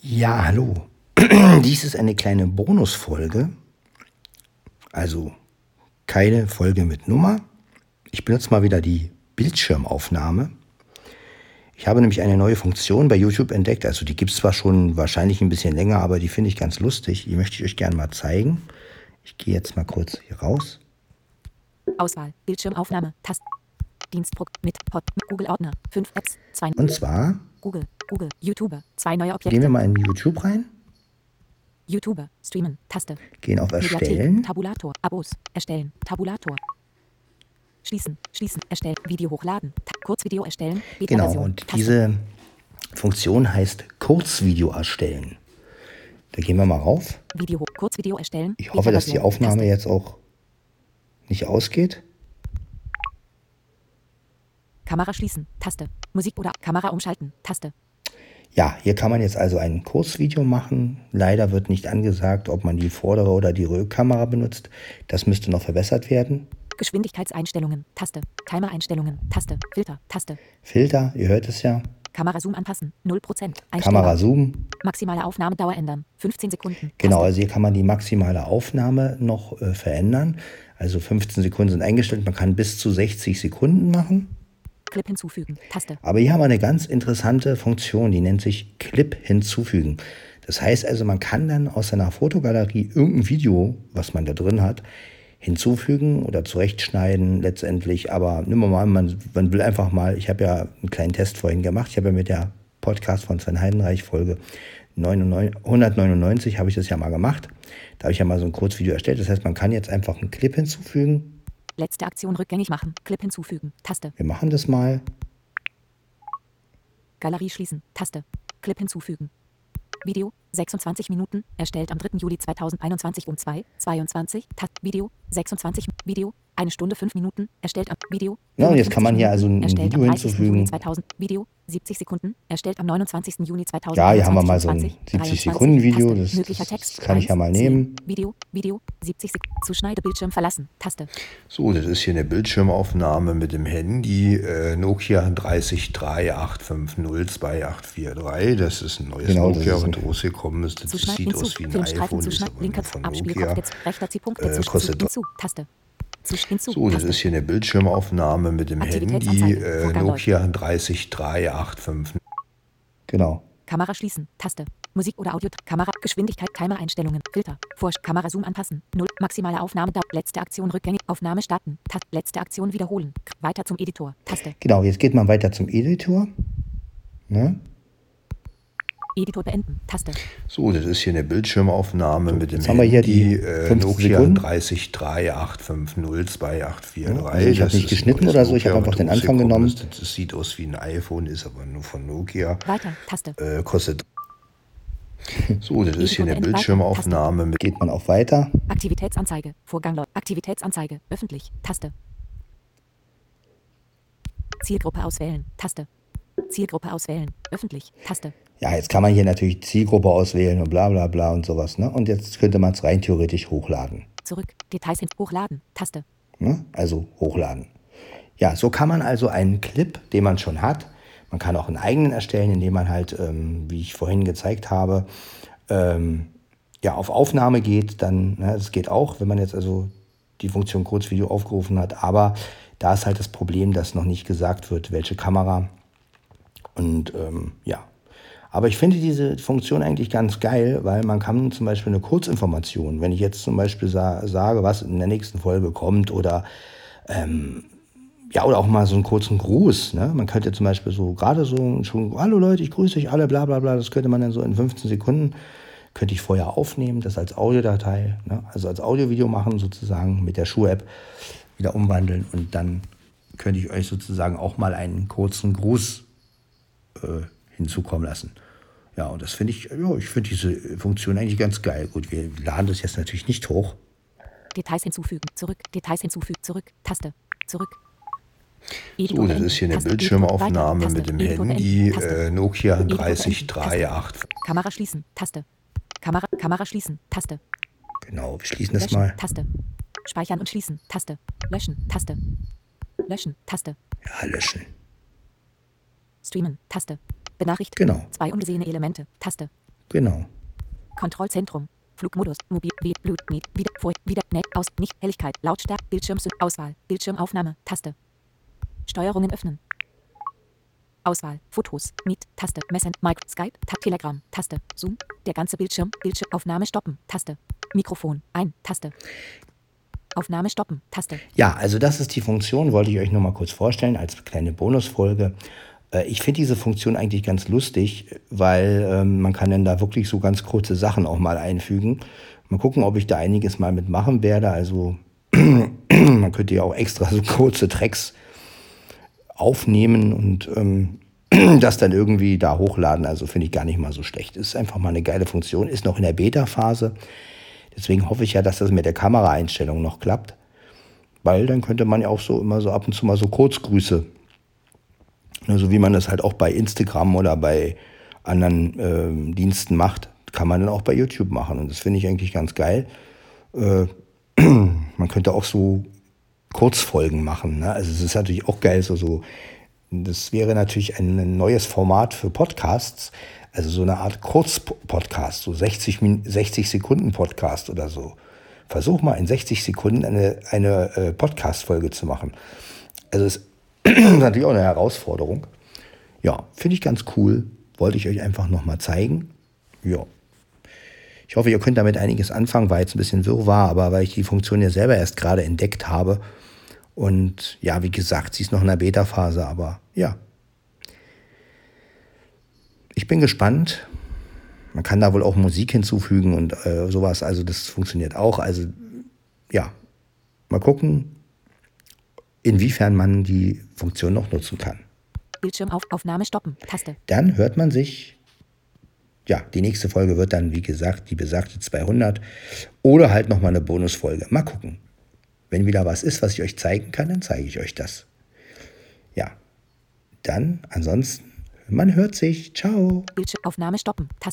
Ja, hallo. Dies ist eine kleine Bonusfolge. Also keine Folge mit Nummer. Ich benutze mal wieder die Bildschirmaufnahme. Ich habe nämlich eine neue Funktion bei YouTube entdeckt. Also die gibt es zwar schon wahrscheinlich ein bisschen länger, aber die finde ich ganz lustig. Die möchte ich euch gerne mal zeigen. Ich gehe jetzt mal kurz hier raus. Auswahl, Bildschirmaufnahme, Tast, Dienstprogramm mit Pod, Google Ordner, 5 Apps, 2 Und zwar Google, Google, YouTuber, zwei neue gehen wir Objekte, mal in YouTube rein, YouTuber, Streamen, Taste, gehen auf Mediathek, Erstellen. Tabulator, Abos, Erstellen, Tabulator, Schließen, Schließen, Erstellen, Video hochladen, Kurzvideo erstellen, Genau, Beta-Version, und Taste, diese Funktion heißt Kurzvideo erstellen. Da gehen wir mal rauf. Video, Kurzvideo erstellen, Ich hoffe, dass die Aufnahme jetzt auch nicht ausgeht. Kamera schließen, Taste, Musik oder Kamera umschalten, Taste, Ja, hier kann man jetzt also ein Kurzvideo machen. Leider wird nicht angesagt, ob man die vordere oder die Rückkamera benutzt. Das müsste noch verbessert werden. Geschwindigkeitseinstellungen, Taste, Timer-Einstellungen, Taste, Filter, Taste, Filter, ihr hört es ja. Kamera-Zoom anpassen, 0%, Kamera einstellbar, Zoom. maximale Aufnahmedauer ändern, 15 Sekunden, Genau, Taste, also hier kann man die maximale Aufnahme noch äh, verändern. Also 15 Sekunden sind eingestellt. Man kann bis zu 60 Sekunden machen. Clip hinzufügen, Taste, Aber hier haben wir eine ganz interessante Funktion, die nennt sich Clip hinzufügen. Das heißt also, man kann dann aus seiner Fotogalerie irgendein Video, was man da drin hat, hinzufügen oder zurechtschneiden letztendlich. Aber nimm mal, an, man, man will einfach mal, ich habe ja einen kleinen Test vorhin gemacht, ich habe ja mit der Podcast von Sven Heidenreich Folge 99, 199 habe ich das ja mal gemacht. Da habe ich ja mal so ein Kurzvideo erstellt. Das heißt, man kann jetzt einfach einen Clip hinzufügen. Letzte Aktion rückgängig machen, Clip hinzufügen, Taste, Wir machen das mal. Galerie schließen, Taste, Clip hinzufügen. Video, 26 Minuten, erstellt am 3. Juli 2021 um 2, 22, Tast, Video, 26, Video, eine Stunde 5 Minuten, erstellt am Video. Ja, und jetzt 55 kann man hier also ein erstellt Video am 30. Juni hinzufügen. 2000, Video, 70 Sekunden, erstellt am 29. Juni 2021. Ja, hier haben wir mal so ein 20, 70 23, Sekunden Video, das- möglicher das Text, kann ich ja 1, mal 10, nehmen. Video, Video, 70 Sekunden, Zuschneide Bildschirm verlassen, Taste, So, das ist hier eine Bildschirmaufnahme mit dem Handy äh, Nokia 30385028843. Das ist ein neues Genau, das Nokia, was rausgekommen ist. Das sieht aus wie ein iPhone, ist zuschneiden, aber linker Abspielkopf rechter Zielpunkt, Äh, kostet Taste. So, das ist hier eine Bildschirmaufnahme mit dem Handy äh, Nokia 30385. Genau. Kamera schließen, Taste. Musik oder Audio, Kamera, Geschwindigkeit, Timer-Einstellungen, Filter, Vor Kamera Zoom anpassen, 0, maximale Aufnahmedauer, letzte Aktion rückgängig, Aufnahme starten, Taste, letzte Aktion wiederholen, weiter zum Editor, Taste, Genau, jetzt geht man weiter zum Editor. Ne? Editor beenden, Taste, So, das ist hier eine Bildschirmaufnahme mit dem jetzt haben wir hier die äh, 15 Nokia Sekunden. 30385028843. Also ich habe nicht geschnitten oder so, ich habe einfach den Anfang genommen. Das sieht aus wie ein iPhone, ist aber nur von Nokia. weiter, Taste, Äh, kostet. So, das ist hier eine Bildschirmaufnahme mit Geht man auf Weiter. Aktivitätsanzeige, Vorgang läuft, Aktivitätsanzeige, öffentlich, Taste. Zielgruppe auswählen, Taste. Zielgruppe auswählen, öffentlich, Taste. Ja, jetzt kann man hier natürlich Zielgruppe auswählen und bla bla bla und sowas. Ne? Und jetzt könnte man es rein theoretisch hochladen. Zurück, Details hin, hochladen, Taste. Ne? Also hochladen. Ja, so kann man also einen Clip, den man schon hat, man kann auch einen eigenen erstellen, indem man halt, ähm, wie ich vorhin gezeigt habe, ähm, ja, auf Aufnahme geht, dann, ne, das geht auch, wenn man jetzt also die Funktion Kurzvideo aufgerufen hat, aber da ist halt das Problem, dass noch nicht gesagt wird, welche Kamera und ähm, ja. Aber ich finde diese Funktion eigentlich ganz geil, weil man kann zum Beispiel eine Kurzinformation, wenn ich jetzt zum Beispiel sa sage, was in der nächsten Folge kommt oder ähm, ja, oder auch mal so einen kurzen Gruß. Ne? Man könnte zum Beispiel so gerade so schon, hallo Leute, ich grüße euch alle, bla bla bla, das könnte man dann so in 15 Sekunden, könnte ich vorher aufnehmen, das als Audiodatei, ne? also als Audiovideo machen sozusagen mit der Schuh-App wieder umwandeln und dann könnte ich euch sozusagen auch mal einen kurzen Gruß äh, hinzukommen lassen. Ja, und das finde ich, ja, ich finde diese Funktion eigentlich ganz geil. Gut, wir laden das jetzt natürlich nicht hoch. Details hinzufügen, zurück, Details hinzufügen, zurück, Taste, zurück. So, das ist hier eine Taste, Bildschirmaufnahme Editor, mit dem Handy Taste. äh, Nokia Editor beenden, 30385. Kamera schließen, Taste. Kamera, Kamera schließen, Taste. Genau, wir schließen das Löschen, mal. Taste. Speichern und schließen, Taste. Löschen, Taste. Löschen, Taste. Ja, löschen. Streamen, Taste. Benachrichtigung. Genau. Zwei ungesehene Elemente, Taste. Genau. Kontrollzentrum. Flugmodus. Mobil. Blut. Mit. Wieder. Vor. Wieder. Net. Aus. Nicht. Helligkeit. Lautstärke. Bildschirm. Auswahl. Bildschirmaufnahme. Taste. Steuerungen öffnen. Auswahl. Fotos. Meet. Taste. Messen. Mic. Skype. Tab. Telegram. Taste. Zoom. Der ganze Bildschirm. Bildschirmaufnahme stoppen. Taste. Mikrofon. Ein. Taste. Aufnahme stoppen. Taste. Ja, also das ist die Funktion, wollte ich euch nur mal kurz vorstellen als kleine Bonusfolge. Äh, ich finde diese Funktion eigentlich ganz lustig, weil ähm, man kann dann da wirklich so ganz kurze Sachen auch mal einfügen. Mal gucken, ob ich da einiges mal mitmachen werde. Also man könnte ja auch extra so kurze Tracks aufnehmen und ähm, das dann irgendwie da hochladen. Also finde ich gar nicht mal so schlecht. Ist einfach mal eine geile Funktion. Ist noch in der Beta-Phase. Deswegen hoffe ich ja, dass das mit der Kameraeinstellung noch klappt. Weil dann könnte man ja auch so immer so ab und zu mal so Kurzgrüße, so wie man das halt auch bei Instagram oder bei anderen äh, Diensten macht, kann man dann auch bei YouTube machen. Und das finde ich eigentlich ganz geil. Äh, man könnte auch so Kurzfolgen machen. Ne? Also es ist natürlich auch geil, so, so das wäre natürlich ein neues Format für Podcasts, also so eine Art Kurzpodcast, so 60, 60 Sekunden Podcast oder so. Versuch mal in 60 Sekunden eine, eine äh, Podcast-Folge zu machen. Also es natürlich auch eine Herausforderung. Ja, finde ich ganz cool. Wollte ich euch einfach nochmal zeigen. Ja. Ich hoffe, ihr könnt damit einiges anfangen. War jetzt ein bisschen wirrwarr, aber weil ich die Funktion ja selber erst gerade entdeckt habe. Und ja, wie gesagt, sie ist noch in der Beta-Phase, aber ja, ich bin gespannt. Man kann da wohl auch Musik hinzufügen und äh, sowas. Also das funktioniert auch. Also ja, mal gucken, inwiefern man die Funktion noch nutzen kann. Bildschirmaufnahme stoppen. Taste. Dann hört man sich. Ja, die nächste Folge wird dann, wie gesagt, die besagte 200 oder halt nochmal eine Bonusfolge. Mal gucken. Wenn wieder was ist, was ich euch zeigen kann, dann zeige ich euch das. Ja, dann ansonsten man hört sich. Ciao. Bildschirmaufnahme stoppen. Taste.